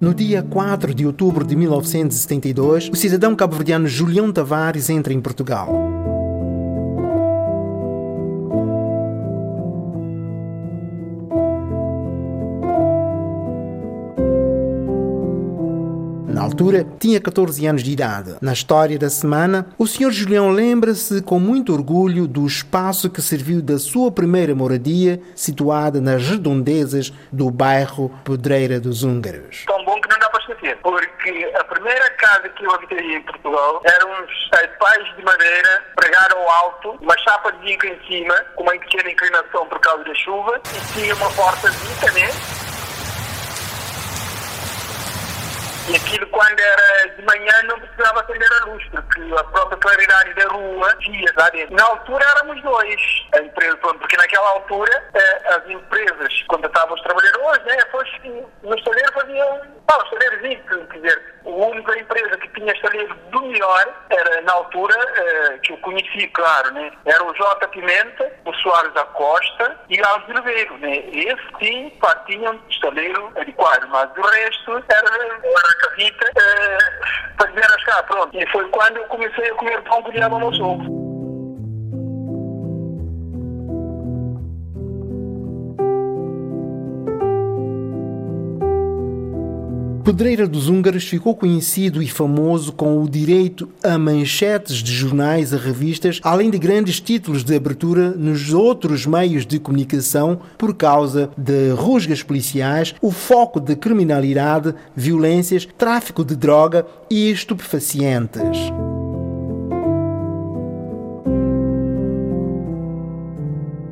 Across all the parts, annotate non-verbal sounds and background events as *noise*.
No dia 4 de outubro de 1972, o cidadão cabo-verdiano Julião Tavares entra em Portugal. Na altura, tinha 14 anos de idade. Na história da semana, o Sr. Julião lembra-se com muito orgulho do espaço que serviu da sua primeira moradia, situada nas redondezas do bairro Pedreira dos Húngaros. Porque a primeira casa que eu habitei em Portugal eram uns pais de madeira, pregaram alto, uma chapa de zinco em cima, com uma pequena inclinação por causa da chuva, e tinha uma porta de né? E aquilo, quando era de manhã, não precisava acender a luz, porque a própria claridade da rua via lá dentro. Na altura éramos dois, a empresa, porque naquela altura eh, as empresas contratavam os trabalhadores, né, depois no estaleiro faziam, ah, os taleiros, quer dizer, a única empresa que tinha estaleiro do melhor era, na altura, eh, que eu conheci, claro, né, era o J. Pimenta, o Soares da Costa e o Alves Ribeiro, né. Esse sim, pá, tinham estaleiro adequado, mas o resto era, era casita eh, para dizer as cá, pronto. E foi quando eu comecei a comer pão que diabo no sogro. Pedreira dos Húngaros ficou conhecido e famoso com o direito a manchetes de jornais e revistas, além de grandes títulos de abertura nos outros meios de comunicação por causa de rusgas policiais, o foco de criminalidade, violências, tráfico de droga e estupefacientes.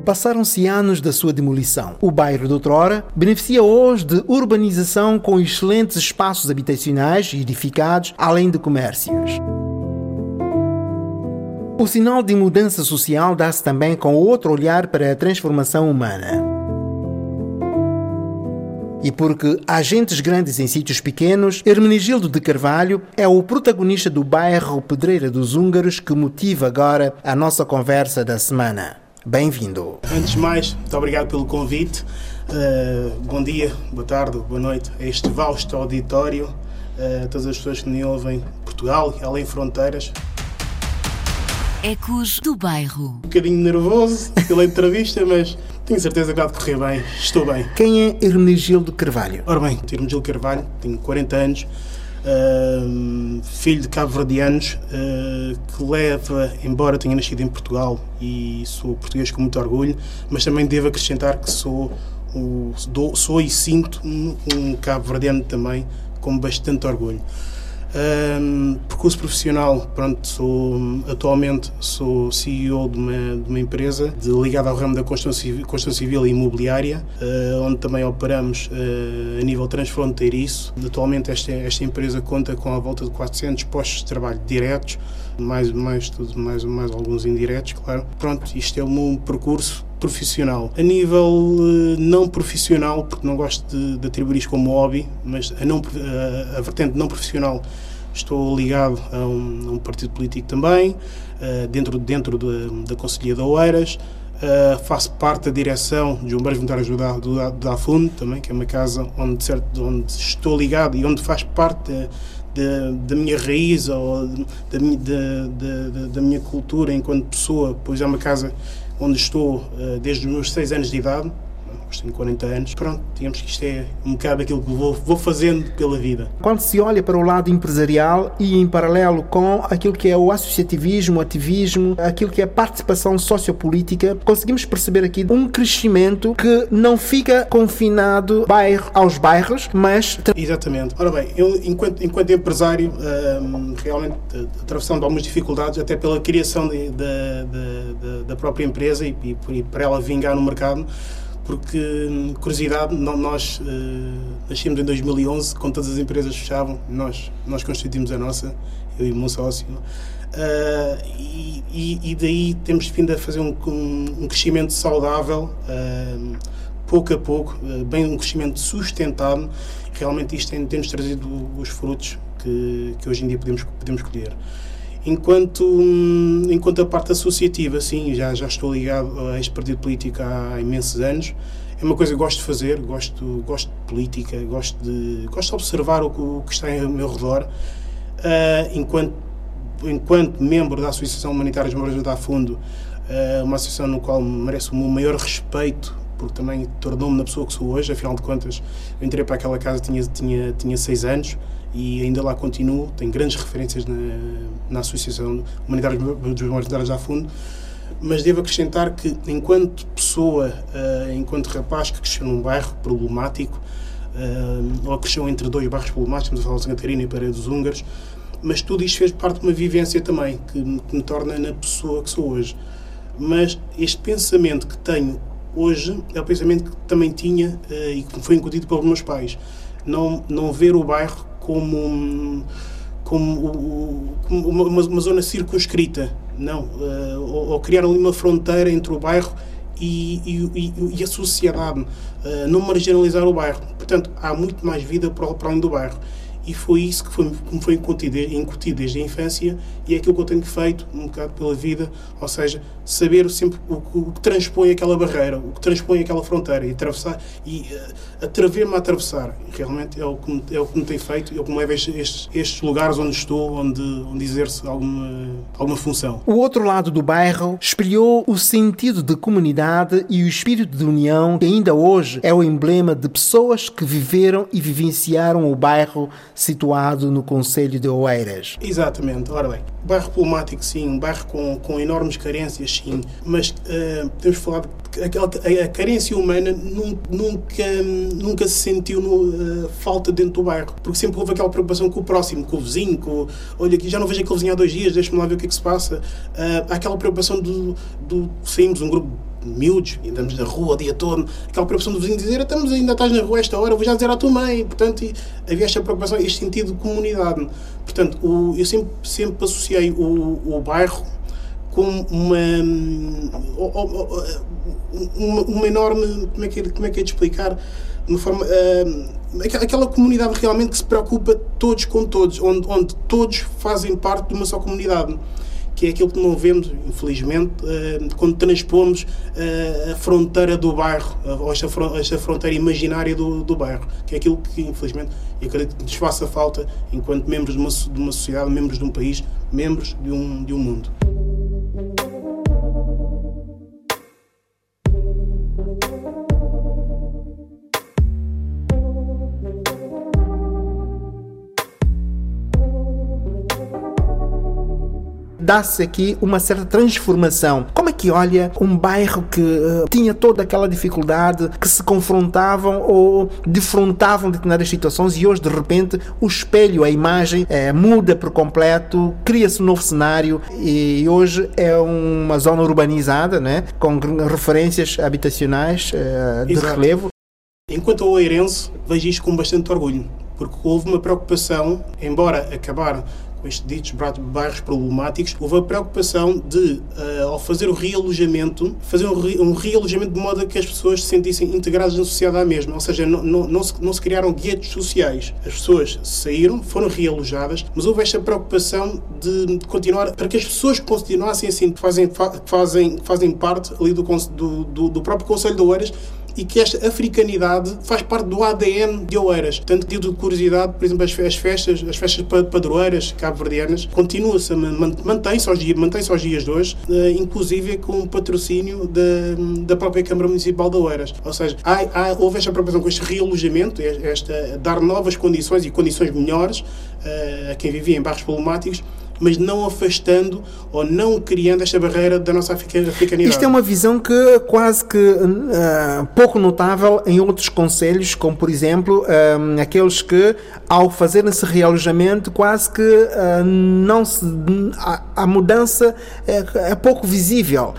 Passaram-se anos da sua demolição. O bairro de outrora beneficia hoje de urbanização com excelentes espaços habitacionais edificados, além de comércios. O sinal de mudança social dá-se também com outro olhar para a transformação humana. E porque há gentes grandes em sítios pequenos, Hermenegildo de Carvalho é o protagonista do bairro Pedreira dos Húngaros que motiva agora a nossa conversa da semana. Bem-vindo. Antes de mais, muito obrigado pelo convite. Uh, bom dia, boa tarde, boa noite a este vasto auditório, uh, a todas as pessoas que me ouvem Portugal e além fronteiras. Ecos do bairro. Um bocadinho nervoso pela entrevista, mas tenho certeza que vai correr bem, estou bem. Quem é Hermenegildo Carvalho? Ora bem, Hermenegildo Carvalho, tenho 40 anos, Filho de cabo-verdianos uh, que leva, embora tenha nascido em Portugal e sou português com muito orgulho, mas também devo acrescentar que sou, o, sou e sinto um, um cabo-verdiano também com bastante orgulho. Um, percurso profissional, pronto, sou, atualmente sou CEO de uma, de uma empresa de, ligada ao ramo da construção civil, construção civil e imobiliária, uh, onde também operamos uh, a nível transfronteiriço. Atualmente esta, esta empresa conta com a volta de 400 postos de trabalho diretos, mais, mais, tudo, mais, mais alguns indiretos, claro. Pronto, isto é meu percurso profissional. A nível uh, não profissional, porque não gosto de, de atribuir isto como hobby, mas a, não, a, a vertente não profissional, estou ligado a um, a um partido político também, uh, dentro, dentro de, da Conselhia de Oeiras. Uh, faço parte da direção de Bombeiros Voluntários do, do, do Afundo, também, que é uma casa onde, certo, onde estou ligado e onde faz parte da minha raiz ou da, da, da, minha cultura enquanto pessoa, pois é uma casa onde estou uh, desde os meus 6 anos de idade, tenho 40 anos, pronto, digamos que isto é um bocado aquilo que vou, vou fazendo pela vida. Quando se olha para o lado empresarial e em paralelo com aquilo que é o associativismo, o ativismo, aquilo que é a participação sociopolítica, conseguimos perceber aqui um crescimento que não fica confinado bairro aos bairros, mas... Exatamente. Ora bem, eu enquanto, enquanto empresário, um, realmente atravessando algumas dificuldades, até pela criação de, de, de, da própria empresa e, e, e para ela vingar no mercado, porque, curiosidade, nós uh, nascemos em 2011, quando todas as empresas fechavam, nós, nós constituímos a nossa, eu e o meu sócio, uh, e, e, daí temos vindo a fazer um, um, crescimento saudável, uh, pouco a pouco, bem um crescimento sustentado, realmente isto tem, tem-nos trazido os frutos que, que hoje em dia podemos, podemos colher. Enquanto, enquanto a parte associativa, sim, já, já estou ligado a este partido político há imensos anos. é uma coisa que gosto de fazer, gosto, gosto de política, gosto de, gosto de observar o, o que está ao meu redor, uh, enquanto, enquanto membro da Associação Humanitária de Moradores da Fundo, uh, uma associação no qual mereço o meu maior respeito, porque também tornou-me na pessoa que sou hoje, afinal de contas, eu entrei para aquela casa, tinha, tinha, tinha seis anos, e ainda lá continuo, tenho grandes referências na, na Associação Humanitária dos Moradores da Fundo, mas devo acrescentar que, enquanto pessoa, uh, enquanto rapaz que cresceu num bairro problemático, uh, ou cresceu entre dois bairros problemáticos, estamos a falar de Santa Catarina e Paredes dos Húngaros, mas tudo isto fez parte de uma vivência também, que me, que me torna na pessoa que sou hoje. Mas este pensamento que tenho hoje é o pensamento que também tinha uh, e que foi incutido pelos meus pais. Não, não ver o bairro como, como, como uma, uma zona circunscrita, não, uh, ou, ou, criar ali uma fronteira entre o bairro e, e, e a sociedade, uh, não marginalizar o bairro. Portanto, há muito mais vida para, para além do bairro e foi isso que, foi, me foi incutido, incutido desde a infância e é aquilo que eu tenho feito um bocado pela vida, ou seja, saber sempre o, o que transpõe aquela barreira, o que transpõe aquela fronteira e atravessar e uh, atrever-me a atravessar. Realmente é o que me, é o que me tem feito, é o que me leva a estes, estes lugares onde estou, onde, onde exerce alguma, alguma função. O outro lado do bairro espelhou o sentido de comunidade e o espírito de união que ainda hoje é o emblema de pessoas que viveram e vivenciaram o bairro situado no Conselho de Oeiras. Exatamente. Ora bem, bairro problemático, sim, um bairro com, com enormes carências, sim, mas uh, temos falado que a, a, carência humana nunca, nunca se sentiu no, uh, falta dentro do bairro, porque sempre houve aquela preocupação com o próximo, com o vizinho, com, olha, aqui já não vejo aquele vizinho há dois dias, deixa-me lá ver o que é que se passa. Uh, aquela preocupação do, do saímos um grupo miúdos, andamos na rua o dia todo, aquela preocupação do vizinho dizer estamos ainda estás na rua esta hora, vou já dizer à tua mãe. Portanto, havia esta preocupação, este sentido de comunidade. Portanto, o, eu sempre, sempre associei o, o bairro com uma, uma, uma, enorme. Como é, que é, como é que é de explicar? Uma forma, uh, aquela comunidade realmente que se preocupa todos com todos, onde, onde todos fazem parte de uma só comunidade que é aquilo que não vemos, infelizmente, eh, quando transpomos eh, a fronteira do bairro, ou esta fronteira imaginária do, do bairro, que é aquilo que, infelizmente, eu acredito que nos faça falta enquanto membros de uma, de uma sociedade, membros de um país, membros de um, de um mundo. Dá-se aqui uma certa transformação. Como é que olha um bairro que uh, tinha toda aquela dificuldade, que se confrontavam ou defrontavam determinadas situações e hoje de repente o espelho, a imagem uh, muda por completo, cria-se um novo cenário e hoje é uma zona urbanizada, né, com referências habitacionais uh, de Exato. relevo. Enquanto oeirense, vejo isto com bastante orgulho, porque houve uma preocupação, embora acabar estes ditos bairros problemáticos, houve a preocupação de, uh, ao fazer o realojamento, fazer um, re, um realojamento de modo a que as pessoas se sentissem integradas na sociedade mesmo, ou seja, não, não, não, se, não se criaram guetos sociais. As pessoas saíram, foram realojadas, mas houve esta preocupação de, continuar, para que as pessoas continuassem assim, que fazem, fazem, fazem parte ali do, do, do, do próprio Conselho de Oeiras, e que esta africanidade faz parte do ADN de Oeiras. Tanto que, de curiosidade, por exemplo, as festas, as festas padroeiras cabo-verdianas, continua-se, mantém-se aos, mantém aos dias de hoje, eh, inclusive com o patrocínio da, própria Câmara Municipal de Oeiras. Ou seja, há, há, houve esta preocupação com este realojamento, esta, dar novas condições e condições melhores uh, a quem vivia em bairros problemáticos, mas não afastando ou não criando esta barreira da nossa africanidade. Isto é uma visão que quase que uh, pouco notável em outros conselhos, como por exemplo uh, aqueles que ao fazerem esse realojamento quase que uh, não se, a, a mudança é, é, pouco visível.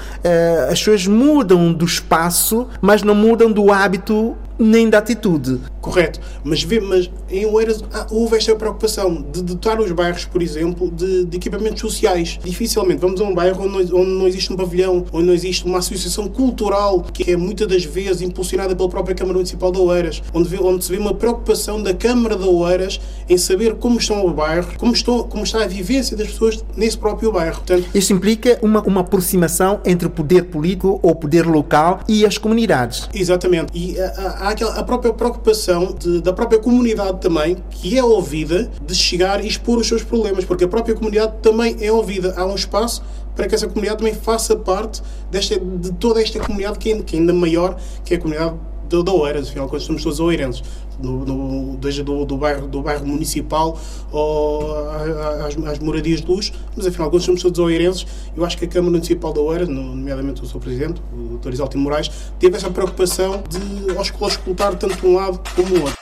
as pessoas mudam do espaço, mas não mudam do hábito nem da atitude. Correto, mas, mas em Oeiras ah, houve esta preocupação de dotar os bairros, por exemplo, de, de, equipamentos sociais. Dificilmente vamos a um bairro onde não, onde não, existe um pavilhão, onde não existe uma associação cultural, que é muitas das vezes impulsionada pela própria Câmara Municipal de Oeiras, onde, vê, onde se vê uma preocupação da Câmara de Oeiras em saber como estão o bairro, como, estão, como está a vivência das pessoas nesse próprio bairro. Portanto, Isso implica uma, uma aproximação entre o poder político ou poder local e as comunidades. Exatamente. E há, há a própria preocupação de, da própria comunidade também, que é ouvida, de chegar e expor os seus problemas, porque a própria comunidade também é ouvida. Há um espaço para que essa comunidade também faça parte desta, de toda esta comunidade que, é, é ainda maior, que é a comunidade de, de Oeiras, afinal contas somos todos oeirenses, do, do, desde do, do, bairro, do bairro municipal ou às, às moradias de luz, mas afinal contas somos todos oeirenses. Eu acho que a Câmara Municipal de Oeiras, nomeadamente o seu Presidente, o Dr. Isalto Moraes, teve essa preocupação de auscultar tanto um lado como o outro.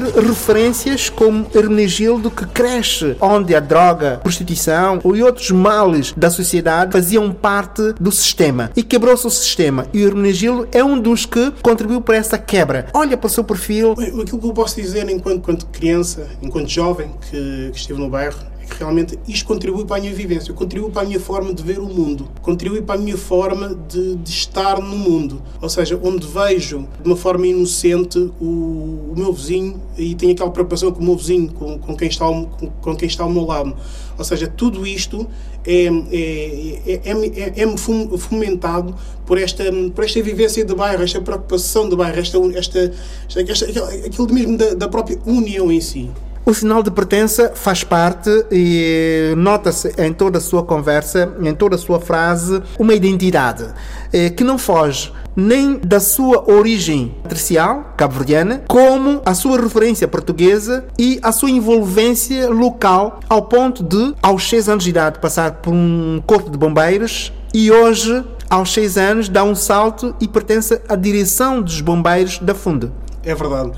Ter referências como Hermenegildo que cresce onde a droga, prostituição e outros males da sociedade faziam parte do sistema e quebrou-se o sistema e o Hermenegildo é um dos que contribuiu para essa quebra. Olha para o seu perfil. Aquilo que eu posso dizer enquanto, enquanto criança, enquanto jovem que, que estive no bairro realmente isto contribui para a minha vivência, contribui para a minha forma de ver o mundo, contribui para a minha forma de, de estar no mundo. Ou seja, onde vejo de uma forma inocente o, o meu vizinho e tenho aquela preocupação com o meu vizinho, com, com, quem, está ao, com, com quem está ao meu lado. Ou seja, tudo isto é, é, é, é, é fomentado por esta, por esta vivência de bairro, esta preocupação de bairro, esta, esta, esta, esta aquilo mesmo da, da própria união em si. O sinal de pertença faz parte e nota-se em toda a sua conversa, em toda a sua frase, uma identidade eh, que não foge nem da sua origem tercial, cabo-verdiana, como a sua referência portuguesa e a sua envolvência local, ao ponto de, aos seis anos de idade, passar por um corpo de bombeiros e hoje, aos seis anos, dá um salto e pertence à direção dos bombeiros da Funde. É verdade.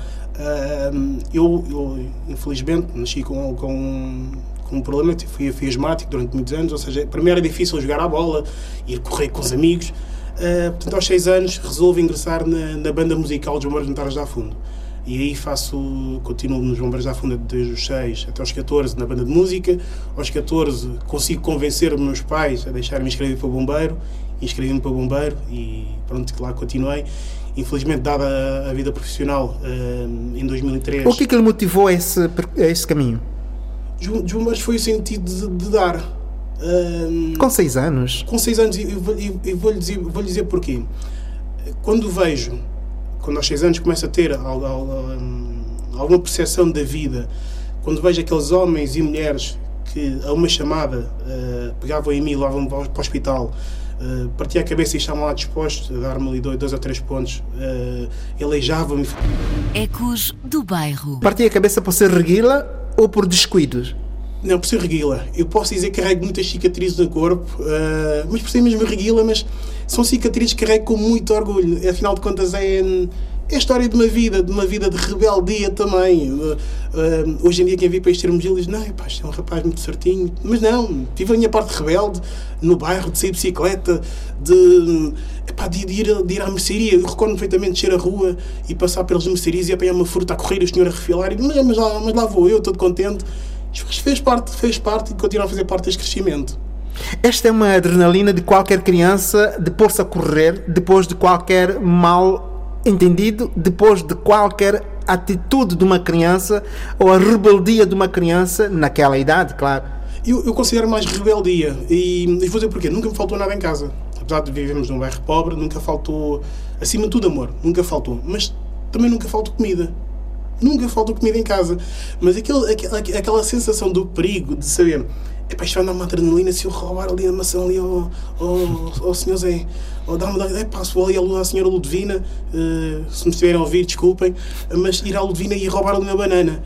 Eu, eu, infelizmente, nasci com, com, com um problema, fui, fui asmático durante muitos anos, ou seja, para mim era difícil jogar à bola, ir correr com os amigos. Uh, portanto, aos 6 anos, resolvo ingressar na, na banda musical dos Bombeiros Militares da Fundo. E aí faço, continuo nos Bombeiros da Funda desde os 6 até os 14 na banda de música. Aos 14 consigo convencer os meus pais a deixarem-me inscrever para o bombeiro. Inscrevi-me para o bombeiro e pronto, lá continuei infelizmente, dada a, vida profissional uh, em 2003. O que é que lhe motivou a esse, a esse caminho? Dos bombeiros foi o sentido de, de dar. Uh, com seis anos? Com seis anos, e vou-lhe dizer, vou dizer porquê. Quando vejo, quando aos seis anos começo a ter alguma percepção da vida, quando vejo aqueles homens e mulheres que a uma chamada uh, pegavam em mim e levavam para o hospital Uh, partia a cabeça e estavam lá dispostos a dar-me ali dois, dois ou três pontos. Uh, Aleijava-me. Ecos do bairro. Partia a cabeça por ser reguila ou por descuidos? Não, por ser reguila. Eu posso dizer que carrego muitas cicatrizes no corpo, uh, mas por ser mesmo reguila, mas são cicatrizes que carrego com muito orgulho. Afinal de contas, é é a história de uma vida, de uma vida de rebeldia também. Uh, uh, hoje em dia, quem vê para este termo diz: Não, é um rapaz muito certinho. Mas não, tive a minha parte rebelde no bairro, de sair de bicicleta, de, epá, de, de, ir, de ir à mercearia. Eu recordo perfeitamente de ir à rua e passar pelas mercearias e apanhar uma fruta a correr o senhor a refilar. E, mas, mas, lá, mas lá vou eu, todo contente. Fez parte, fez parte e continua a fazer parte deste crescimento. Esta é uma adrenalina de qualquer criança de pôr-se a correr depois de qualquer mal entendido depois de qualquer atitude de uma criança ou a rebeldia de uma criança naquela idade, claro. Eu, eu considero mais rebeldia e, e vou dizer porquê. Nunca me faltou nada em casa. Apesar de vivermos num bairro pobre, nunca faltou, acima de tudo, amor. Nunca faltou. Mas também nunca faltou comida. Nunca faltou comida em casa. Mas aquele, aquela, aquela sensação do perigo de saber Epá, isto vai dar uma adrenalina se eu roubar ali a maçã ali ao, ao, ao senhor Zé. Ou uma. Epá, se vou ali à senhora Ludovina, uh, se me estiverem a ouvir, desculpem, mas ir à Ludovina e roubar ali uma banana.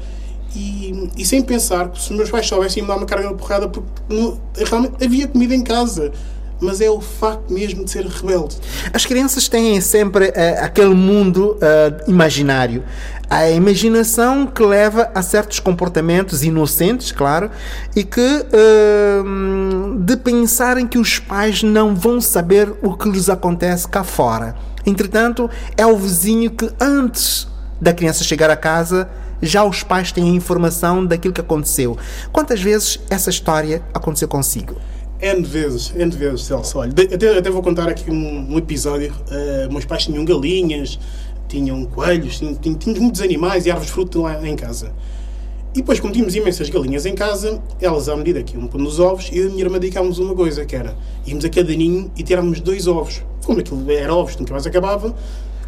E, e, sem pensar que se meus pais soubessem me dar uma carga de porrada, porque não, realmente havia comida em casa mas é o facto mesmo de ser rebelde. As crianças têm sempre uh, aquele mundo uh, imaginário. A imaginação que leva a certos comportamentos inocentes, claro, e que uh, de pensarem que os pais não vão saber o que lhes acontece cá fora. Entretanto, é o vizinho que antes da criança chegar a casa já os pais têm a informação daquilo que aconteceu. Quantas vezes essa história aconteceu consigo? N vezes, N vezes, Celso. Olha, até, até vou contar aqui um, um episódio. Uh, meus pais tinham galinhas, tinham coelhos, tinham, tínhamos muitos animais e árvores de fruto lá em casa. E depois, como tínhamos imensas galinhas em casa, elas, à medida que iam pondo os ovos, eu e a minha irmã dedicávamos uma coisa, que era íamos a cada ninho e tirávamos dois ovos. Como aquilo era ovos, nunca mais acabava,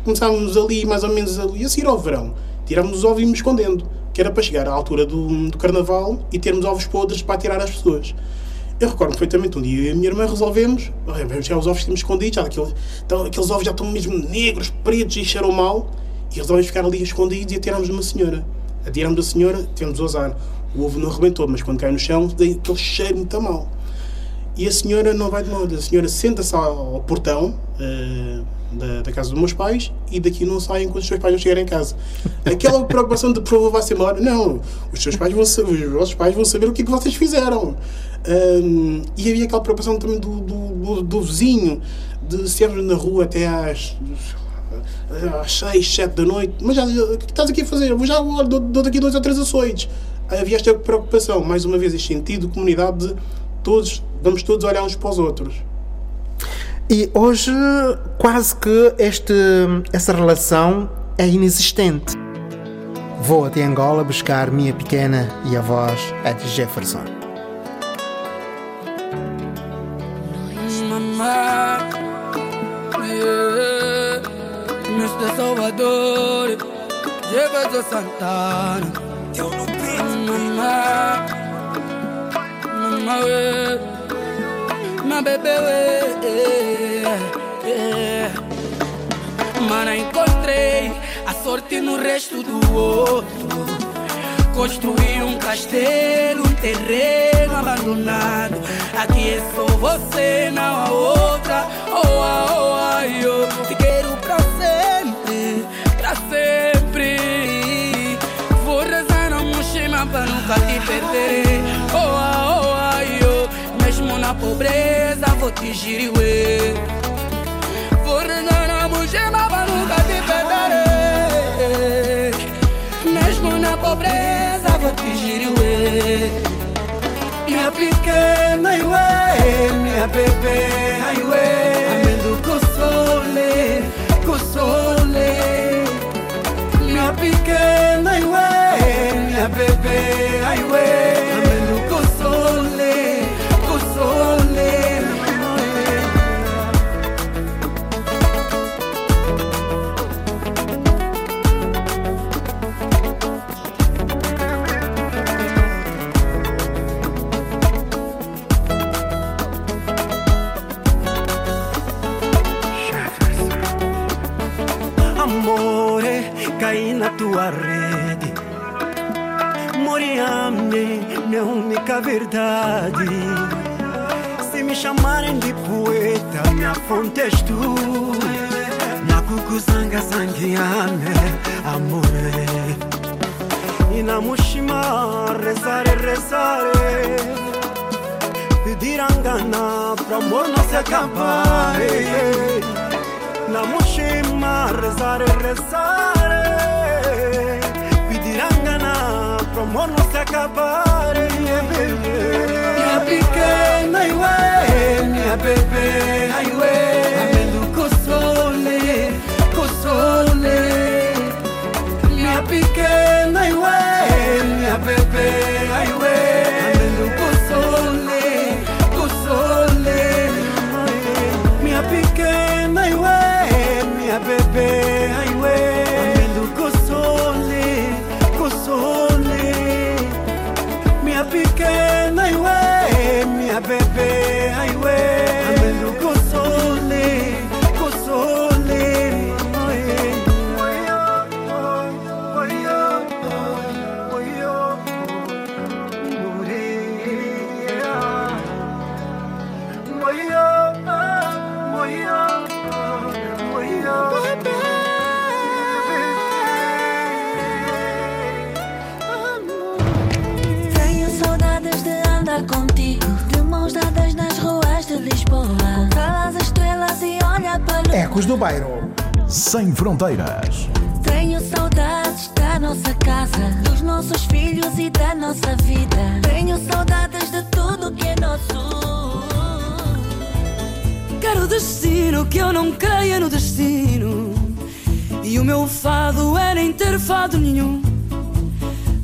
começávamos ali, mais ou menos ali, a seguir ao verão. Tirávamos os ovos e íamos escondendo, que era para chegar à altura do, do carnaval e termos ovos podres para tirar às pessoas. Eu recordo perfeitamente um dia eu e a minha irmã resolvemos, tirar os ovos tínhamos escondidos, já daquele, então, aqueles ovos já estão mesmo negros, pretos e cheiram mal, e resolvemos ficar ali escondidos e atiramos uma senhora. Atiramos a senhora, tivemos o azar. O ovo não arrebentou, mas quando cai no chão, tem aquele cheiro muito mal. e a senhora não vai de mão, a senhora senta-se ao, portão uh, da, da, casa dos meus pais e daqui não saem enquanto os seus pais não chegarem em casa. Aquela *laughs* preocupação de por vai ser embora, não, os seus pais vão saber, os vossos pais vão saber o que é que vocês fizeram. Um, e havia aquela preocupação também do, do, do, do vizinho, de se na rua até às às 6, 7 da noite, mas já, o que estás aqui a fazer? Eu já dou, dou daqui dois ou três açoites. Havia esta preocupação, mais uma vez, este sentido de comunidade de todos, vamos todos olhar uns para os outros. E hoje quase que este, essa relação é inexistente. Vou até Angola buscar minha pequena e a voz de Jefferson. Mr. Salvador, Jefferson Santana. Eu não penso, mamá, mamá, my baby. Yeah. Mana, encontrei a sorte no resto do outro. Construí um castelo, um terreno abandonado. Aqui é só você, não a outra. Oh, oh, ah, eu te quero pra sempre, pra sempre. Vou rezar no Mushima pra nunca te perder. Oh, oh, ah, eu mesmo na pobreza vou te girar. Vou rezar no Mushima pra nunca te perder. Pobreza vou te girar. Minha pequena, iwe, minha bebê, iwe, amendo kusole, kusole. Minha pequena, iwe, minha bebê, tua rede. Moriame, minha única verdade. Se me chamarem de poeta, minha fonte és tu. Na cucuzanga sanguiame, amore. E na mushima, rezare, rezare. Pedir angana, pra amor não se acabar. Na mushima, rezare, rezare. Pedir angana, pro amor não se acabar. Do Bairro. Sem fronteiras. Tenho saudades da nossa casa, dos nossos filhos e da nossa vida. Tenho saudades de tudo que é nosso. Quero destino que eu não creia no destino. E o meu fado é nem ter fado nenhum.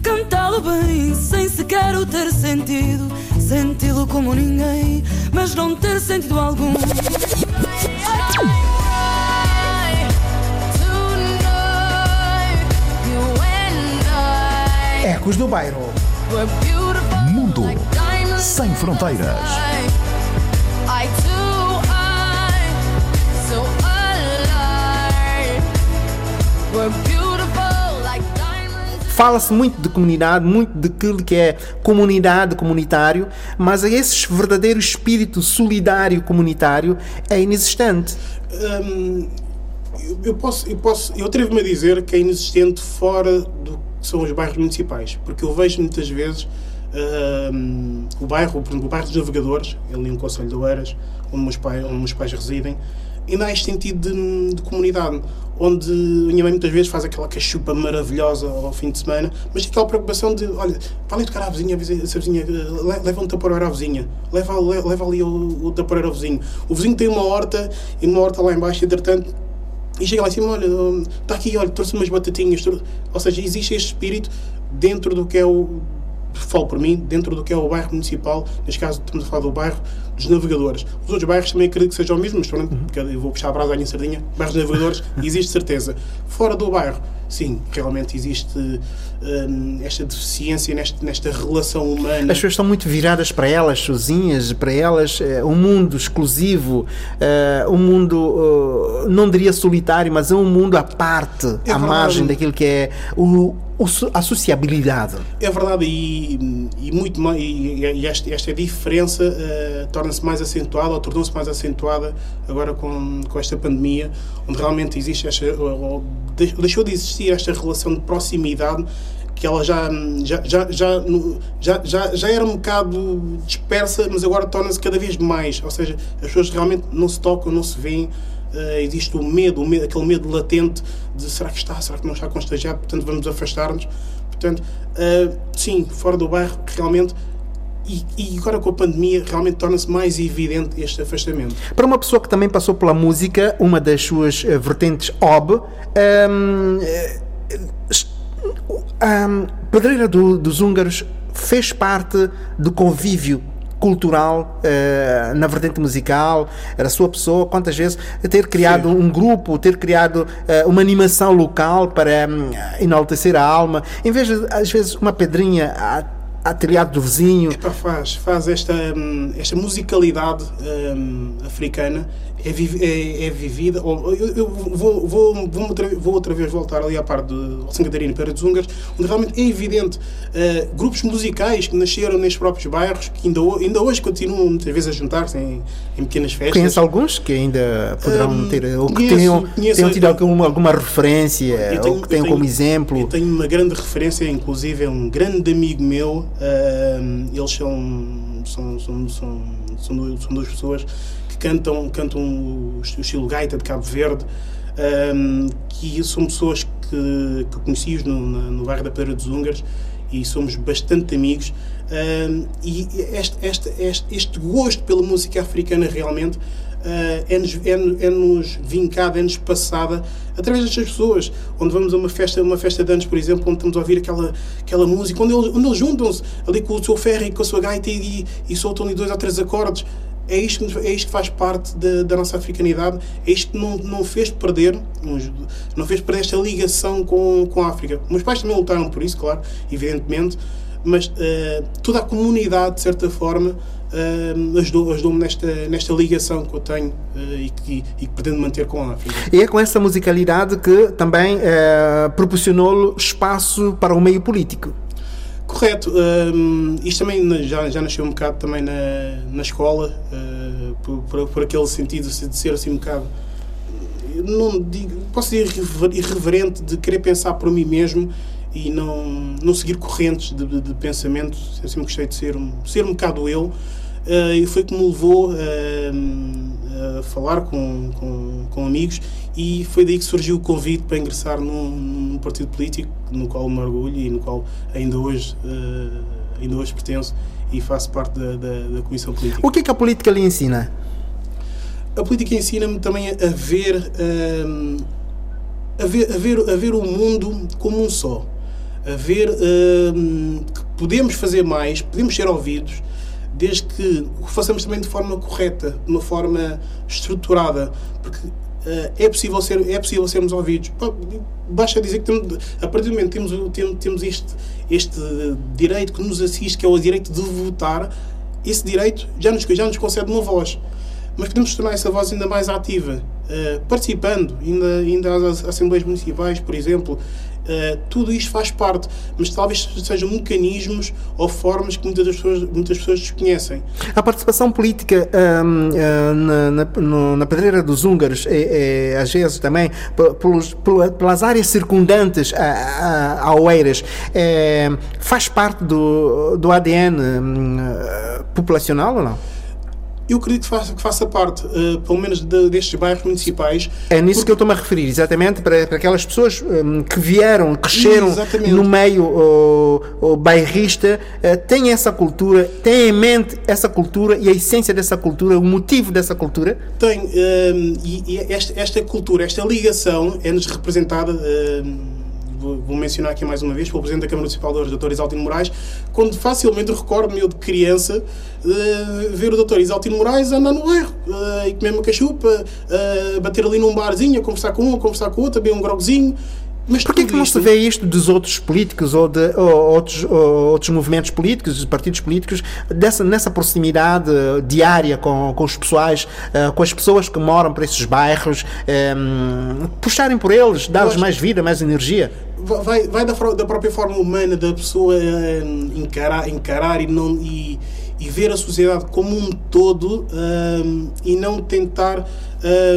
Cantá-lo bem, sem sequer o ter sentido. Senti-lo como ninguém, mas não ter sentido algum. Ecos do Bairro. Mundo sem fronteiras. I too am so alive. We're beautiful like diamonds. Fala-se muito de comunidade, muito daquilo que é comunidade, comunitário, mas esse verdadeiro espírito solidário comunitário é inexistente. Hum, eu, posso, eu posso, eu atrevo-me a dizer que é inexistente fora do são os bairros municipais, porque eu vejo muitas vezes o bairro, por exemplo, o bairro dos Navegadores, ali no Conselho de Oeiras, onde meus onde meus pais residem, ainda há este sentido de, de comunidade, onde a minha mãe muitas vezes faz aquela cachupa maravilhosa ao fim de semana, mas aquela preocupação de, olha, vai ali tocar à vizinha, a vizinha, vizinha leva um taparoeiro à vizinha, leva, leva ali o, o taparoeiro ao vizinho. O vizinho tem uma horta, e uma horta lá embaixo, entretanto, e chega lá em cima, olha, está aqui, olha, trouxe umas batatinhas. Ou seja, existe este espírito dentro do que é o. Falo por mim, dentro do que é o bairro municipal, neste caso estamos a falar do bairro dos navegadores. Os outros bairros também acredito que sejam o mesmo, mas pronto, uhum. eu vou puxar a brasa em sardinha. Bairros dos navegadores, *laughs* existe certeza. Fora do bairro, sim, realmente existe hum, esta deficiência nesta, nesta relação humana. As pessoas estão muito viradas para elas sozinhas, para elas é, um mundo exclusivo, é, um mundo, uh, não diria solitário, mas é um mundo à parte, é à margem daquilo que é o, a sociabilidade. É verdade, e, e muito e, esta, esta diferença uh, torna-se mais acentuada, ou tornou-se mais acentuada agora com, com esta pandemia, onde realmente existe esta, ou deixou de existir esta relação de proximidade que ela já, já, já, já, já, já, já era um bocado dispersa, mas agora torna-se cada vez mais. Ou seja, as pessoas realmente não se tocam, não se veem. Uh, existe o medo, o medo, aquele medo latente de será que está, será que não está contagiado, portanto vamos afastar-nos. Portanto, uh, sim, fora do bairro, realmente e, e, agora com a pandemia realmente torna-se mais evidente este afastamento. Para uma pessoa que também passou pela música, uma das suas uh, vertentes ob, um, um, Pedreira do, dos Húngaros fez parte do convívio cultural uh, na vertente musical, era a sua pessoa, quantas vezes ter criado Sim. um grupo, ter criado uh, uma animação local para um, enaltecer a alma, em vez de às vezes uma pedrinha a telhado do vizinho. Epa, faz, faz esta, hum, esta musicalidade um, africana é, é, é vivida. Ou, eu, eu vou, vou, vou, outra, vou outra vez voltar ali à parte de Catarina e Pereira dos Húngaros, onde realmente é evidente uh, grupos musicais que nasceram nestes próprios bairros, que ainda, ainda hoje continuam muitas vezes a juntar-se em, em pequenas festas. Conhece alguns que ainda poderão um, ter, ou que conheço, tenham, conheço, tenham tido alguma, alguma referência, tenho, ou que tenham tenho, como exemplo? Eu tenho uma grande referência, inclusive é um grande amigo meu, uh, eles são, são, são, são, são, são duas pessoas cantam, cantam o, estilo gaita de Cabo Verde, um, que são pessoas que, que conheci no, no bairro da Pedra dos Húngaros e somos bastante amigos. Um, e este, este, este, este, gosto pela música africana realmente uh, é-nos é, é -nos vincada, é-nos passada através destas pessoas. Onde vamos a uma festa, uma festa de anos, por exemplo, onde estamos a ouvir aquela, aquela música, onde eles, eles juntam-se ali com o seu ferro e com a sua gaita e, e, e soltam ali dois ou três acordes é isto, é isto que faz parte da, da nossa africanidade, é isto que não, não fez perder, não fez perder esta ligação com, com a África. Meus pais também lutaram por isso, claro, evidentemente, mas uh, toda a comunidade, de certa forma, uh, ajudou-me ajudou nesta, nesta ligação que eu tenho uh, e, que, e que pretendo manter com a África. E é com essa musicalidade que também proporcionou espaço para o meio político. Correto. Um, isto também já, já nasceu um bocado também na, na escola, uh, por, por, por, aquele sentido de ser assim um bocado. Não digo, posso dizer irreverente de querer pensar por mim mesmo e não, não seguir correntes de, de, de pensamento. Sempre gostei de ser um, ser um bocado eu. Uh, e foi que me levou uh, a falar com, com, com amigos e foi daí que surgiu o convite para ingressar num, num partido político no qual me orgulho e no qual ainda hoje, uh, ainda hoje pertenço e faço parte da, da, da, Comissão Política. O que é que a política lhe ensina? A política ensina-me também a ver, uh, a ver, a ver, a ver o mundo como um só. A ver uh, que podemos fazer mais, podemos ser ouvidos, desde que o façamos também de forma correta, de uma forma estruturada, porque uh, é, possível ser, é possível sermos ouvidos. Basta dizer que temos, a partir do momento que temos, temos, temos este, este direito que nos assiste, que é o direito de votar, esse direito já nos, já nos concede uma voz. Mas podemos tornar essa voz ainda mais ativa, uh, participando, ainda, ainda às assembleias municipais, por exemplo, Uh, tudo isto faz parte, mas talvez sejam mecanismos ou formas que muitas pessoas, muitas pessoas desconhecem. A participação política um, uh, na, na, na, pedreira dos húngaros, é, é, às vezes também, pelos, pelas áreas circundantes a, a, a Oeiras, é, faz parte do, do ADN um, populacional ou não? Eu acredito que faça, que faça parte, uh, pelo menos, de, destes bairros municipais. É nisso porque... que eu estou-me a referir, exatamente, para, para aquelas pessoas um, que vieram, cresceram exatamente. no meio uh, bairrista, uh, têm essa cultura, têm em mente essa cultura e a essência dessa cultura, o motivo dessa cultura? Tem, uh, e, e esta, esta, cultura, esta ligação é-nos representada vou, mencionar aqui mais uma vez, pelo Presidente da Câmara Municipal de Dr. Isaltino Moraes, quando facilmente recordo-me eu de criança uh, ver o Dr. Isaltino Moraes andar no bairro uh, e comer uma cachupa, uh, bater ali num barzinho, a conversar com um, a conversar com o outro, beber um groguezinho. Mas porquê que não se vê isto dos outros políticos ou de ou outros, ou outros movimentos políticos, partidos políticos, dessa, nessa proximidade diária com, com os pessoais, uh, com as pessoas que moram por esses bairros, um, puxarem por eles, dar-lhes mais vida, mais energia? vai, vai da, da própria forma humana da pessoa uh, encarar, encarar e, não, e, e ver a sociedade como um todo e não tentar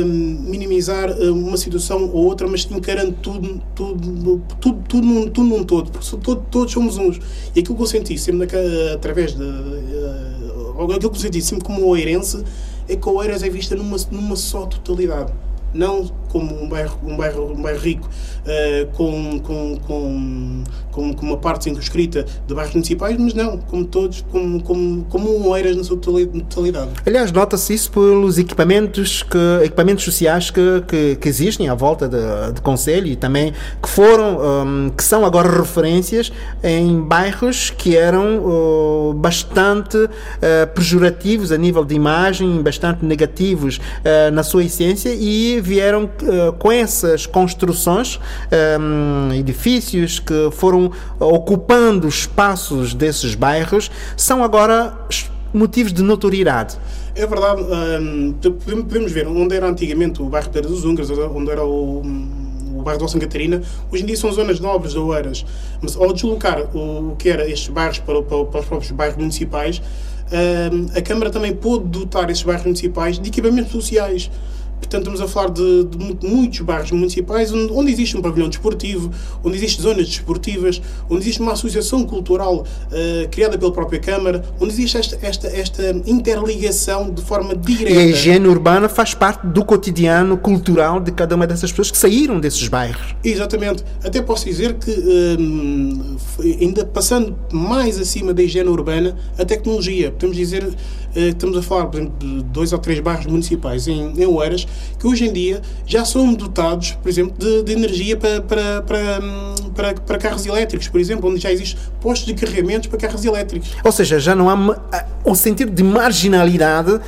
minimizar uma situação ou outra, mas encarando tudo, tudo, tudo, tudo, num, tudo num todo, porque todo, todos somos uns. E aquilo que eu senti sempre através de. Uh, aquilo que eu senti sempre como oeirense é que a Oeiras é vista numa, numa só totalidade não como um bairro, um bairro, um bairro rico uh, com, com, com, com, uma parte inscrita de bairros municipais, mas não, como todos, como, como, como Oeiras na sua totalidade. Aliás, nota-se isso pelos equipamentos, que, equipamentos sociais que, que, que existem à volta de, de Conselho e também que foram, um, que são agora referências em bairros que eram uh, bastante uh, pejorativos a nível de imagem, bastante negativos uh, na sua essência e vieram com essas construções, eh, edifícios que foram ocupando espaços desses bairros, são agora motivos de notoriedade. É verdade, um, podemos ver onde era antigamente o bairro dos Húngaros, onde era o, o bairro de Santa Catarina, hoje em dia são zonas nobres de Oeiras. Mas ao deslocar o, o que era estes bairros para, para, para os próprios bairros municipais, um, a Câmara também pôde dotar esses bairros municipais de equipamentos sociais. Portanto, estamos a falar de, de muitos bairros municipais onde, onde, existe um pavilhão desportivo, onde existem zonas desportivas, onde existe uma associação cultural uh, criada pela própria Câmara, onde existe esta, esta, esta interligação de forma direta. E a higiene urbana faz parte do cotidiano cultural de cada uma dessas pessoas que saíram desses bairros. Exatamente. Até posso dizer que, um, ainda passando mais acima da higiene urbana, a tecnologia. Podemos dizer estamos a falar, por exemplo, de dois ou três bairros municipais em, em Oeiras que hoje em dia já são dotados, por exemplo, de, de energia para, para, para, para, para, carros elétricos, por exemplo, onde já existem postos de carregamentos para carros elétricos. Ou seja, já não há. O sentido de marginalidade uh,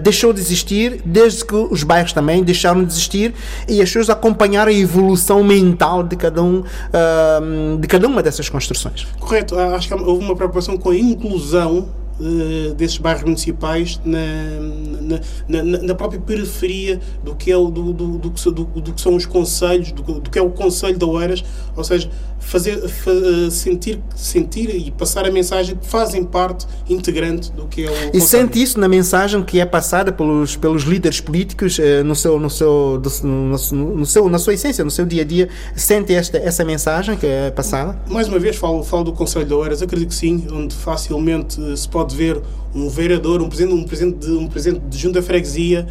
deixou de existir desde que os bairros também deixaram de existir e as pessoas acompanharam a evolução mental de cada, um, uh, de cada uma dessas construções. Correto. Acho que houve uma preocupação com a inclusão uh, desses bairros municipais na, na, na, na, própria periferia do que, é o, do, do, do, do, do que são os conselhos, do, do que é o Conselho de Oeiras, ou seja, fazer, eh, sentir, sentir e passar a mensagem que fazem parte integrante do que é o E conselho. sente isso na mensagem que é passada pelos, pelos líderes políticos eh, no seu, no seu, no, no, seu, na sua essência, no seu dia a dia, sente esta, essa mensagem que é passada? Mais uma vez, falo, falo do Conselho de Oeiras, acredito que sim, onde facilmente se pode ver um vereador, um presidente, um presidente de, um presidente de junta freguesia,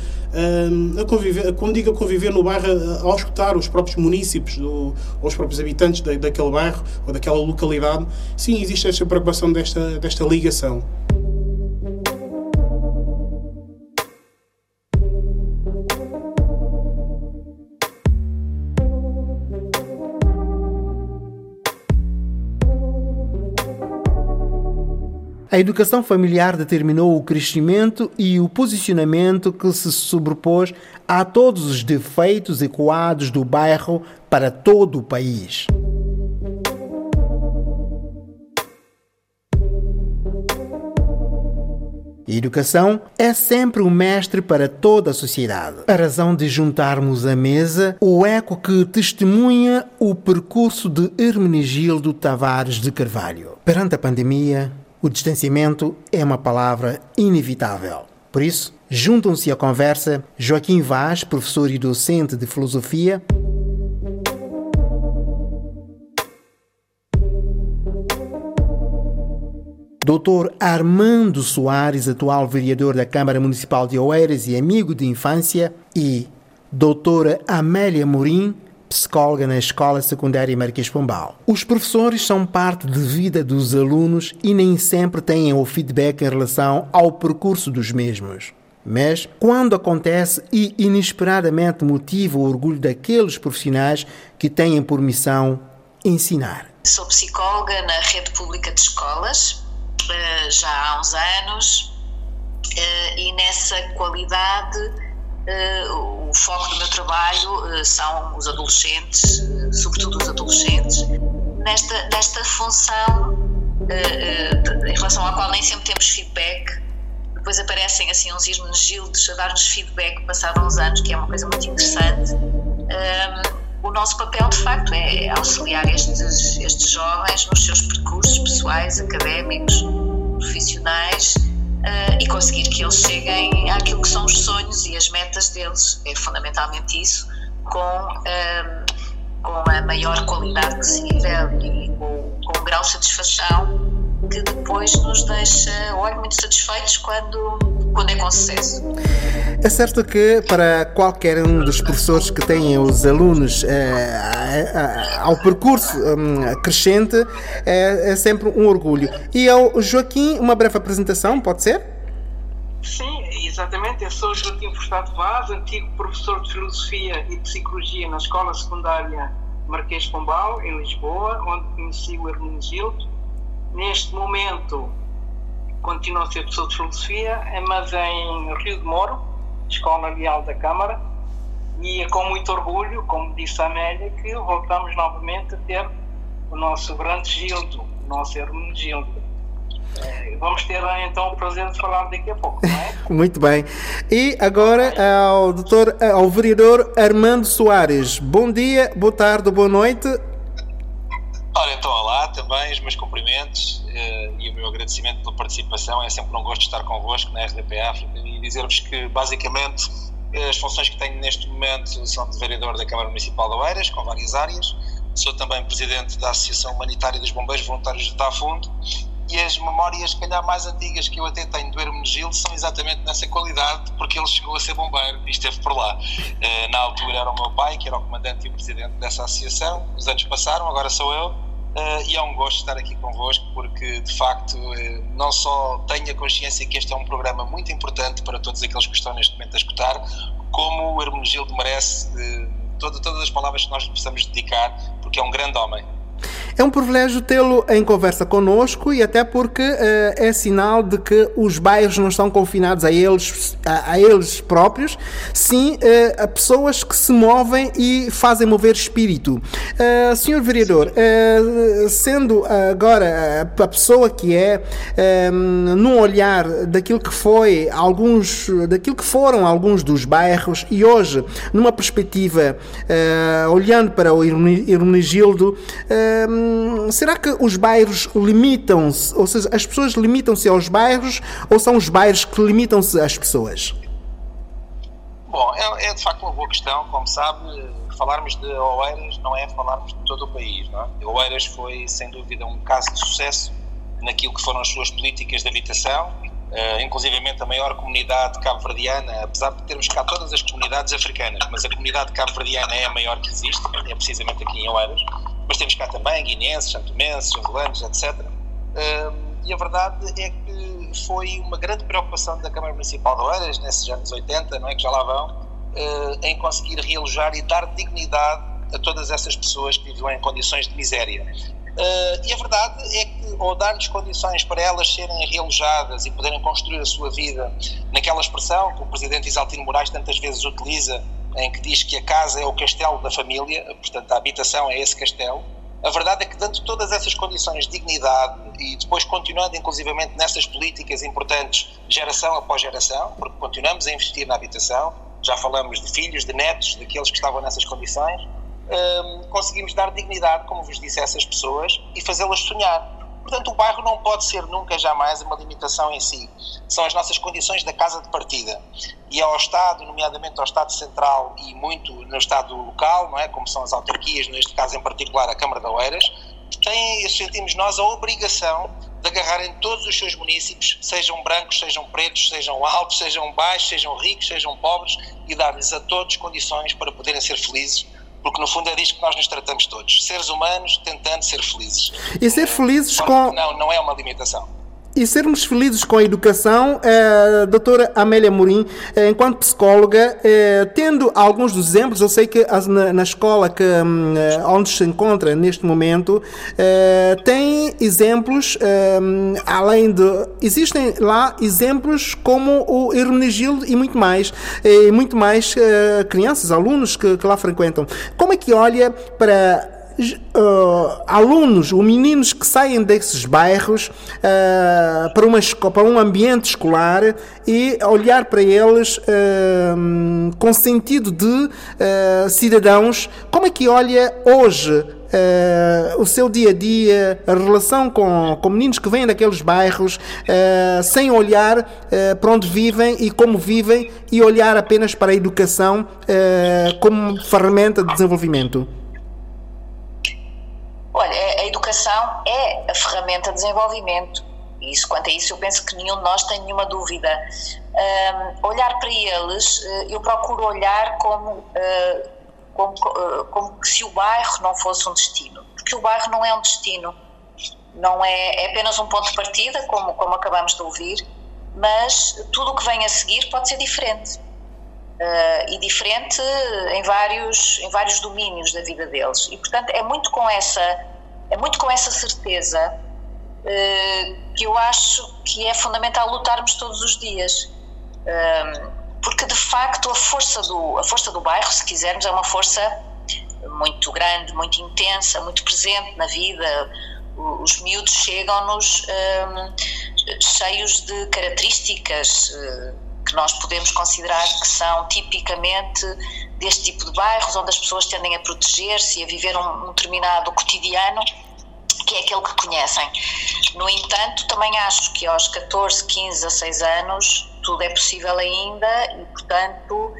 um, a conviver, quando digo a conviver no bairro, ao escutar os próprios municípios, do, ou os próprios habitantes da, daquele bairro ou daquela localidade, sim, existe esta preocupação desta, desta ligação. A educação familiar determinou o crescimento e o posicionamento que se sobrepôs a todos os defeitos ecoados do bairro para todo o país. A educação é sempre o mestre para toda a sociedade. A razão de juntarmos à mesa o eco que testemunha o percurso de Hermenegildo Tavares de Carvalho. Perante a pandemia, o distanciamento é uma palavra inevitável. Por isso, juntam-se à conversa Joaquim Vaz, professor e docente de filosofia, Dr. Armando Soares, atual vereador da Câmara Municipal de Oeiras e amigo de infância, e Doutora Amélia Morim, psicóloga na Escola Secundária Marquês Pombal. Os professores são parte de vida dos alunos e nem sempre têm o feedback em relação ao percurso dos mesmos. Mas, quando acontece e inesperadamente motiva o orgulho daqueles profissionais que têm por missão ensinar. Sou psicóloga na rede pública de escolas, eh, já há uns anos, eh, e nessa qualidade o foco do meu trabalho uh, são os adolescentes, uh, sobretudo os adolescentes, nesta, nesta função em relação à qual nem sempre temos feedback. Depois aparecem assim uns Hermenegildos a dar-nos feedback passados uns anos, que é uma coisa muito interessante. o nosso papel, de facto, é auxiliar estes, estes jovens nos seus percursos pessoais, académicos, profissionais uh, e conseguir que eles cheguem àquilo que são os sonhos e as metas deles. É fundamentalmente isso, com, uh, com a maior qualidade possível e com, com um grau de satisfação que depois nos deixa, olha, muito satisfeitos quando, quando é com sucesso. É certo que para qualquer um dos professores que tenham os alunos eh, ao percurso um, crescente é, é, sempre um orgulho. E ao Joaquim, uma breve apresentação, pode ser? Sim, exatamente. Eu sou Joaquim Furtado Vaz, antigo professor de Filosofia e Psicologia na Escola Secundária Marquês Pombal, em Lisboa, onde conheci o Hermenegildo Neste momento, continuo a ser professor de filosofia, mas em Rio de Moro, Escola Leal da Câmara, e é com muito orgulho, como disse a Amélia, que voltamos novamente a ter o nosso grande Gildo, o nosso Hermano Gildo. Eh, vamos ter então o prazer de falar daqui a pouco, não é? *laughs* Muito bem. E agora ao doutor, ao vereador Armando Soares. Bom dia, boa tarde, boa noite. Ora, então, olá também, os meus cumprimentos uh, e o meu agradecimento pela participação. É sempre um gosto estar convosco na RDP África e dizer-vos que, basicamente, as funções que tenho neste momento são de vereador da Câmara Municipal de Oeiras, com várias áreas. Sou também presidente da Associação Humanitária dos Bombeiros Voluntários de Tafundo e as memórias, se calhar, mais antigas que eu até tenho do Hermenegildo são exatamente nessa qualidade, porque ele chegou a ser bombeiro e esteve por lá. Uh, na altura era o meu pai, que era o comandante e o presidente dessa associação. Os anos passaram, agora sou eu Uh, e é um gosto estar aqui convosco porque, de facto, uh, não só tenho a consciência que este é um programa muito importante para todos aqueles que estão neste momento a escutar, como o Hermenegildo merece uh, todas as palavras que nós lhe possamos dedicar, porque é um grande homem. É um privilégio tê-lo em conversa conosco e até porque uh, é sinal de que os bairros não estão confinados a eles, a, a eles próprios, sim uh, a pessoas que se movem e fazem mover espírito. Uh, senhor vereador, sendo agora a pessoa que é, num olhar daquilo que foi alguns, daquilo que foram alguns dos bairros e hoje numa perspectiva olhando para o Hermenegildo, Será que os bairros limitam-se, ou seja, as pessoas limitam-se aos bairros ou são os bairros que limitam-se às pessoas? Bom, é, é, de facto uma boa questão. Como sabe, falarmos de Oeiras não é falarmos de todo o país. Não é? Oeiras foi, sem dúvida, um caso de sucesso naquilo que foram as suas políticas de habitação, uh, a maior comunidade cabo-verdiana, apesar de termos cá todas as comunidades africanas, mas a comunidade cabo-verdiana é a maior que existe, é precisamente aqui em Oeiras mas temos cá também guineenses, santomenses, angolanos, etc. e a verdade é que foi uma grande preocupação da Câmara Municipal de Oeiras, nesses anos 80, não é, que já lá vão, eh, em conseguir realojar e dar dignidade a todas essas pessoas que viviam em condições de miséria. Uh, e a verdade é que, ou dar-lhes condições para elas serem realojadas e poderem construir a sua vida naquela expressão que o Presidente Isaltino Moraes tantas vezes utiliza, em que diz que a casa é o castelo da família, portanto a habitação é esse castelo, A verdade é que, dando todas essas condições de dignidade e depois continuando inclusivamente nessas políticas importantes, geração após geração, porque continuamos a investir na habitação, já falamos de filhos, de netos, daqueles que estavam nessas condições, hum, conseguimos dar dignidade, como vos disse, a essas pessoas e fazê-las sonhar. Portanto, o bairro não pode ser nunca, jamais, uma limitação em si. São as nossas condições da casa de partida. E ao Estado, nomeadamente ao Estado Central e muito no Estado local, não é? como são as autarquias, neste caso em particular a Câmara de Oeiras, têm, sentimos nós, a obrigação de agarrar em todos os seus municípios, sejam brancos, sejam pretos, sejam altos, sejam baixos, sejam ricos, sejam pobres, e dar-lhes a todos condições para poderem ser felizes porque no fundo é disso que nós nos tratamos todos, seres humanos tentando ser felizes. E ser felizes com. Não, não é uma limitação e sermos felizes com a educação, eh, doutora Amélia Morim, eh, enquanto psicóloga, eh, tendo alguns exemplos, eu sei que na, escola que, hum, onde se encontra neste momento, tem exemplos, eh, além de. Existem lá exemplos como o Hermenegildo e muito mais, e muito mais crianças, alunos que, que lá frequentam. Como é que olha para uh, alunos ou meninos que saem desses bairros uh, para, uma, para um ambiente escolar e olhar para eles uh, com sentido de cidadãos, como é que olha hoje Uh, o seu dia a dia, a relação com, com meninos que vêm daqueles bairros, uh, sem olhar uh, para onde vivem e como vivem e olhar apenas para a educação como ferramenta de desenvolvimento? Olha, a educação é a ferramenta de desenvolvimento. Isso, quanto a isso, eu penso que nenhum de nós tem nenhuma dúvida. Um, olhar para eles, eh, eu procuro olhar como, uh, como, uh, como se o bairro não fosse um destino. Porque o bairro não é um destino. Não é, é apenas um ponto de partida, como, como acabamos de ouvir, mas tudo o que vem a seguir pode ser diferente. Uh, e diferente em vários, em vários domínios da vida deles. E, portanto, é muito com essa, é muito com essa certeza uh, que eu acho que é fundamental lutarmos todos os dias. Uh, porque, de facto, a força, do, a força do bairro, se quisermos, é uma força muito grande, muito intensa, muito presente na vida. Os miúdos chegam-nos cheios de características que nós podemos considerar que são tipicamente deste tipo de bairros, onde as pessoas tendem a proteger-se e a viver um, um determinado cotidiano que é aquele que conhecem. No entanto, também acho que aos 14, 15, 16 anos tudo é possível ainda e, portanto,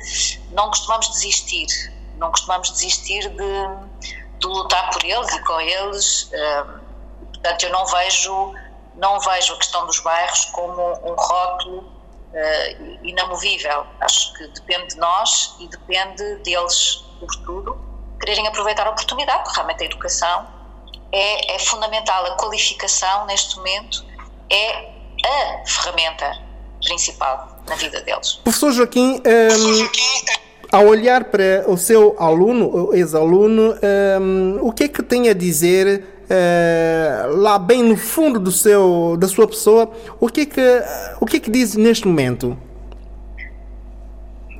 não costumamos desistir. Não costumamos desistir de, de lutar por eles e com eles. Hum, portanto, eu não vejo, não vejo a questão dos bairros como um rótulo uh, inamovível. Acho que depende de nós e depende deles, sobretudo, quererem aproveitar a oportunidade, porque realmente a educação é, é fundamental. A qualificação, neste momento, é a ferramenta principal na vida deles. Professor Joaquim, um, ehm, ao olhar para o seu aluno, ex-aluno, um, o que é que tem a dizer é, lá bem no fundo do seu, da sua pessoa, o que é que, o que, é que diz neste momento?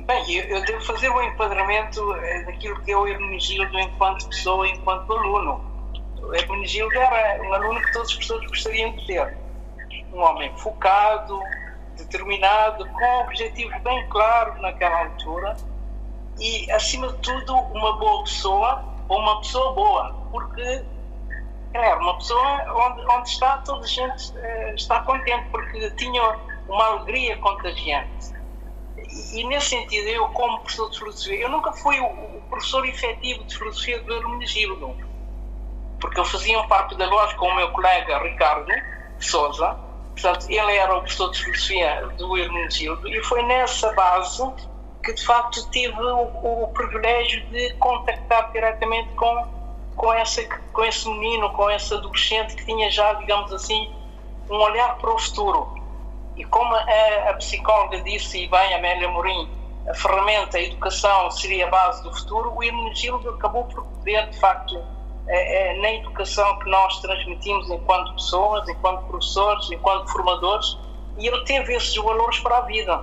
Bem, eu, eu devo fazer um enquadramento eh, daquilo que é o Hermenegildo enquanto pessoa, enquanto aluno. O Hermenegildo era um aluno que todas as pessoas gostariam de ter. Um homem focado, determinado, com objetivos bem claros naquela altura e, acima de tudo, uma boa pessoa ou uma pessoa boa, porque é uma pessoa onde, onde está toda a gente uh, está contente porque tinha uma alegria contagiante. E, e, nesse sentido, eu como professor de filosofia, eu nunca fui o, o professor efetivo de filosofia do Hermenegildo, porque eu fazia um par pedagógico com o meu colega Ricardo Souza, portanto, ele era o professor de filosofia do Hermenegildo, e foi nessa base que de facto tive o, o privilégio de contactar diretamente com com, essa, com esse menino, com esse adolescente que tinha já, digamos assim, um olhar para o futuro. E como a, a psicóloga disse, e bem, Amélia Morim, a ferramenta, a educação seria a base do futuro, o Hermenegildo acabou por ver, de facto, é, é, na educação que nós transmitimos enquanto pessoas, enquanto professores, enquanto formadores, e ele teve esses valores para a vida.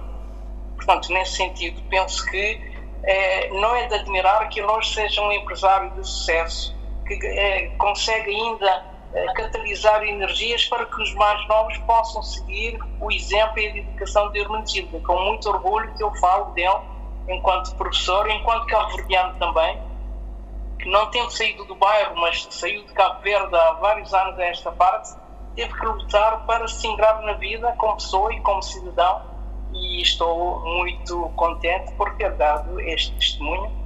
Portanto, nesse sentido, penso que é, não é de admirar que ele hoje seja um empresário de sucesso, que é, consegue ainda é, catalisar energias para que os mais novos possam seguir o exemplo e a dedicação de Hermenegildo. Com muito orgulho que eu falo dele, enquanto professor, enquanto cabo-verdiano também, que não tendo saído do bairro, mas saiu de Cabo Verde há vários anos a esta parte, teve que lutar para se ingrar na vida como pessoa e como cidadão e estou muito contente por ter dado este testemunho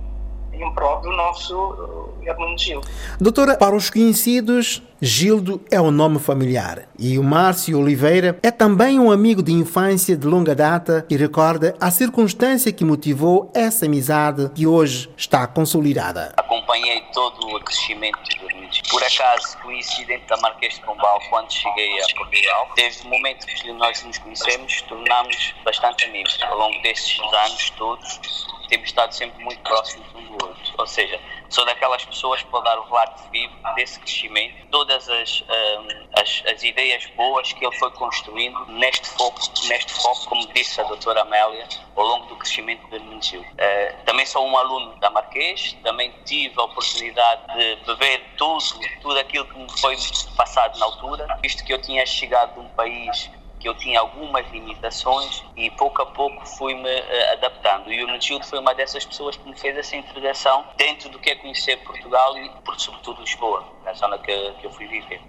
em prol do nosso Hermenegildo. Doutora, para os conhecidos, Gildo é um nome familiar e o Márcio Oliveira é também um amigo de infância de longa data e recorda a circunstância que motivou essa amizade que hoje está consolidada. Acompanhei todo o crescimento do por acaso, coincidente da Marquês de Pombal, quando cheguei a Portugal, desde o momento que nós nos conhecemos, tornámos bastante amigos. Ao longo desses anos todos, temos estado sempre muito próximos um do outro. Ou seja, sou daquelas pessoas que pode dar o relato vivo desse crescimento, todas as, um, as, as, ideias boas que ele foi construindo neste foco, neste foco, como disse a doutora Amélia, ao longo do crescimento do Hermenegildo. Uh, também sou um aluno da Marquês, também tive a oportunidade de beber tudo, tudo aquilo que me foi passado na altura, visto que eu tinha chegado de um país que eu tinha algumas limitações e pouco a pouco fui-me uh, adaptando. E o Nagildo foi uma dessas pessoas que me fez essa integração dentro do que é conhecer Portugal e, sobretudo, Lisboa, na zona que, que eu fui viver.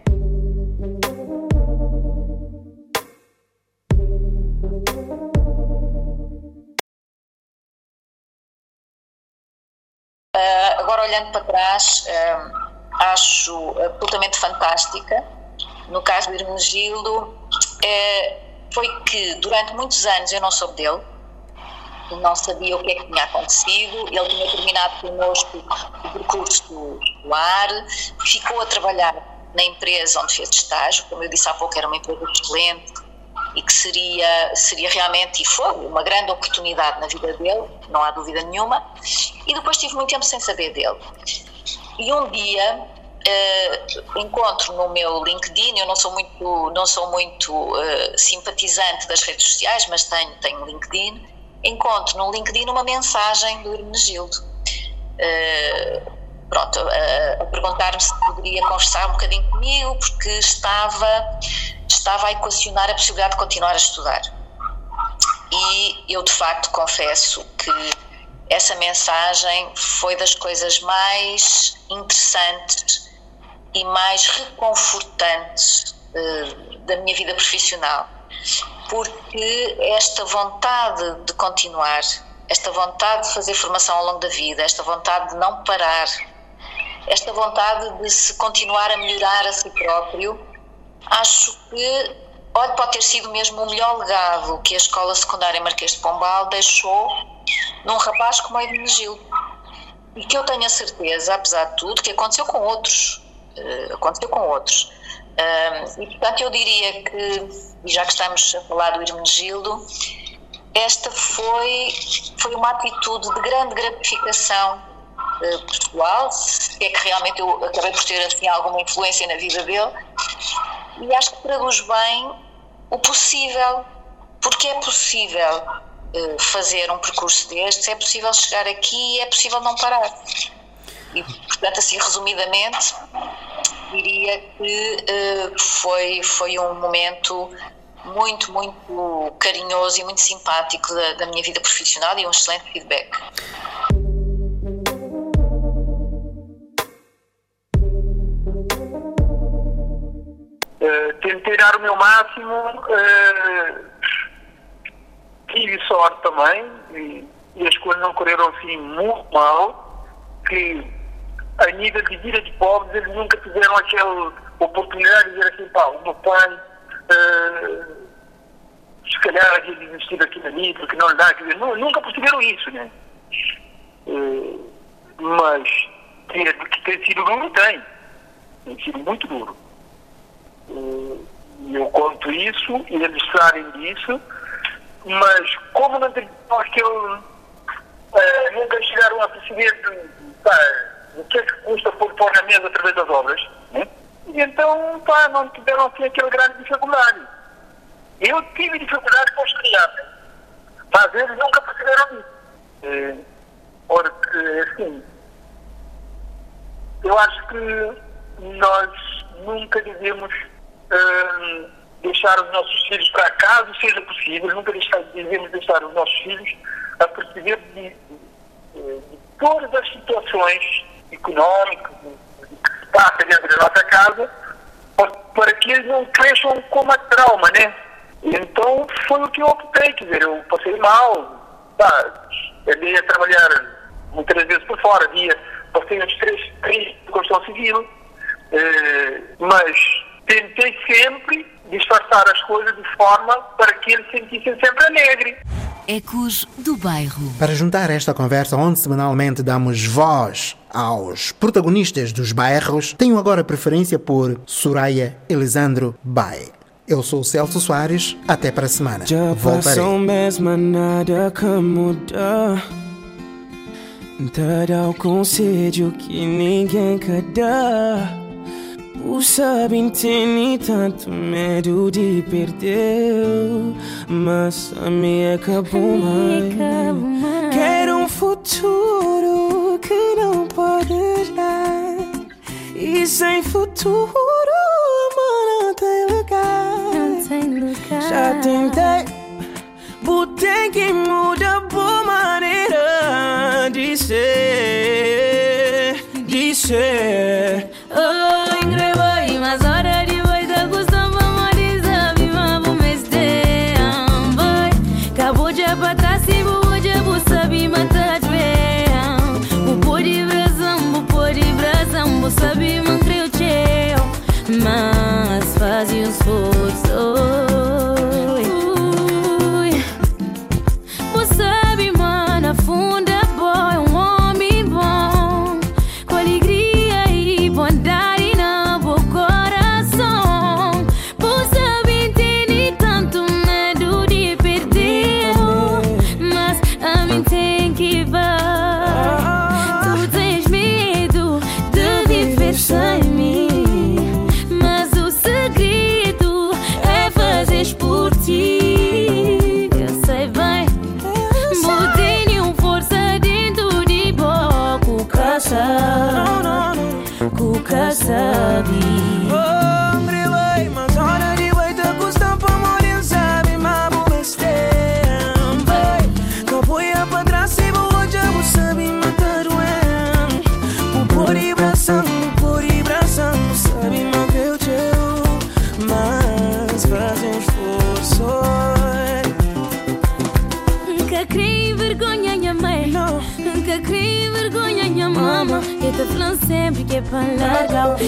Uh, agora, olhando para trás, uh, acho absolutamente fantástica. No caso do Hermenegildo, é, foi que durante muitos anos eu não soube dele, não sabia o que é que tinha acontecido. Ele tinha terminado connosco o percurso escolar, ficou a trabalhar na empresa onde fez estágio, como eu disse há pouco, era uma empresa excelente e que seria, seria realmente, e foi, uma grande oportunidade na vida dele, não há dúvida nenhuma. E depois tive muito tempo sem saber dele. E um dia uh, encontro no meu LinkedIn, eu não sou muito, não sou muito uh, simpatizante das redes sociais, mas tenho, tenho LinkedIn, encontro no LinkedIn uma mensagem do Hermenegildo. Uh, pronto, a, a perguntar-me se poderia conversar um bocadinho comigo, porque estava, estava a equacionar a possibilidade de continuar a estudar. E eu, de facto, confesso que essa mensagem foi das coisas mais interessantes e mais reconfortantes uh, da minha vida profissional, porque esta vontade de continuar, esta vontade de fazer formação ao longo da vida, esta vontade de não parar, esta vontade de se continuar a melhorar a si próprio, acho que pode ter sido mesmo o melhor legado que a Escola Secundária Marquês de Pombal deixou num rapaz como Hermenegildo. E que eu tenho a certeza, apesar de tudo, que aconteceu com outros aconteceu com outros. e portanto eu diria que, já que estamos a falar do Hermenegildo, esta foi, foi uma atitude de grande gratificação uh, pessoal, se é que realmente eu acabei por ter assim, alguma influência na vida dele, e acho que traduz bem o possível, porque é possível uh, fazer um percurso destes, é possível chegar aqui e é possível não parar. E, portanto, assim, resumidamente, diria que uh, foi, foi um momento muito, muito carinhoso e muito simpático da, da minha vida profissional e um excelente feedback. Uh, tentei dar o meu máximo, uh, tive sorte também e, e, as coisas não correram assim muito mal, que a nível de vida de pobres, eles nunca tiveram aquela oportunidade de dizer assim, pá, o meu pai, uh, se calhar havia desistido aquilo ali, porque não lhe dá, quer dizer, nunca perceberam isso, né? Uh, mas que ter sido duro, tem. Tem sido muito duro. Uh, eu conto isso e eles sabem disso, mas como não tem aquele. Uh, nunca chegaram a perceber, pá, o que é que custa pôr pão na mesa através das obras? Né? E então, pá, não tiveram assim aquele grande dificuldade. Eu tive dificuldade com os crianças, mas eles nunca perceberam isso. É, porque, assim, eu acho que nós nunca devemos hum, deixar os nossos filhos, para caso seja possível, nunca deixar, devemos deixar os nossos filhos a perceber de, de, de todas as situações económicas que se passa dentro da nossa casa, para, que eles não cresçam com uma trauma, né? Então foi o que eu optei, quer dizer, eu passei mal, tá, andei a trabalhar muitas vezes por fora, dia, passei uns três, três de construção civil, eh, mas tentei sempre disfarçar as coisas de forma para que eles sentissem sempre alegre. Ecos do Bairro. Para juntar esta conversa, onde semanalmente damos voz aos protagonistas dos bairros, tenho agora preferência por Soraya Elisandro Bai. Eu sou o Celso Soares, até para a semana. Já passou mesmo nada que muda Dar ao conselho que ninguém quer dar O sabem tem tanto medo de perder Mas a minha acabou mais. Quero um futuro que não pode dar. E sem futuro, amor, não tem lugar. Já tentei Botei que muda sempre que é para largar.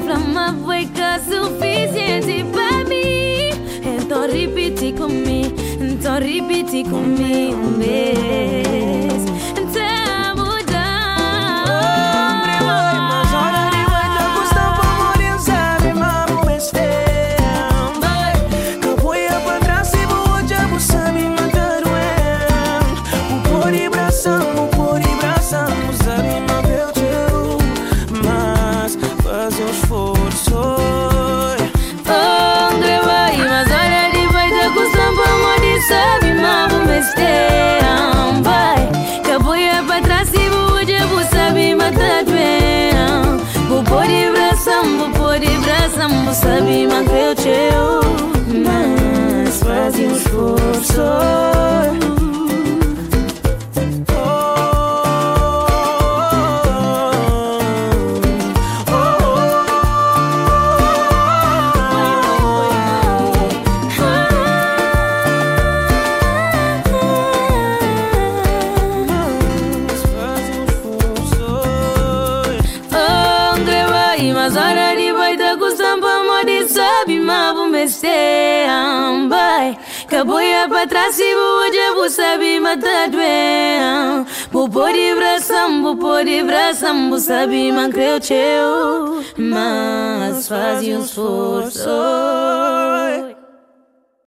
Flama foi que suficiente para mim. Então repete comigo, então repete comigo um vez. Sambo sabe manter o teu Mas faz um esforço Patrasi buja busabi matadwe. Bupori brasam, bupori brasam Busabi mancreu teu Mas faz um esforço